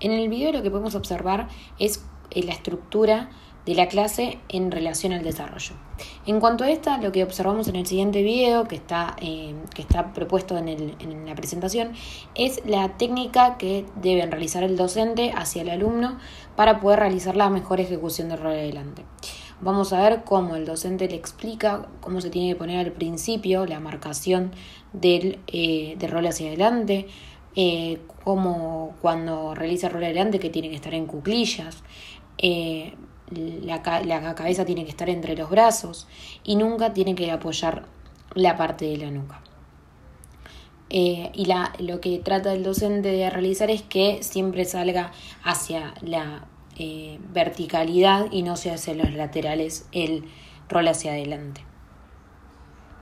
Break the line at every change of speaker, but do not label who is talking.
En el video lo que podemos observar es eh, la estructura de la clase en relación al desarrollo. En cuanto a esta, lo que observamos en el siguiente video, que está, eh, que está propuesto en, en, la presentación, es la técnica que debe realizar el docente hacia el alumno para poder realizar la mejor ejecución del rol adelante. Vamos a ver cómo el docente le explica cómo se tiene que poner al principio la marcación del, eh, rol hacia adelante, eh, cómo cuando realiza rol adelante que tiene que estar en cuclillas, eh, la, cabeza tiene que estar entre los brazos y nunca tiene que apoyar la parte de la nuca. Eh, y la, lo que trata el docente de realizar es que siempre salga hacia la verticalidad y no se hacia los laterales el rol hacia adelante.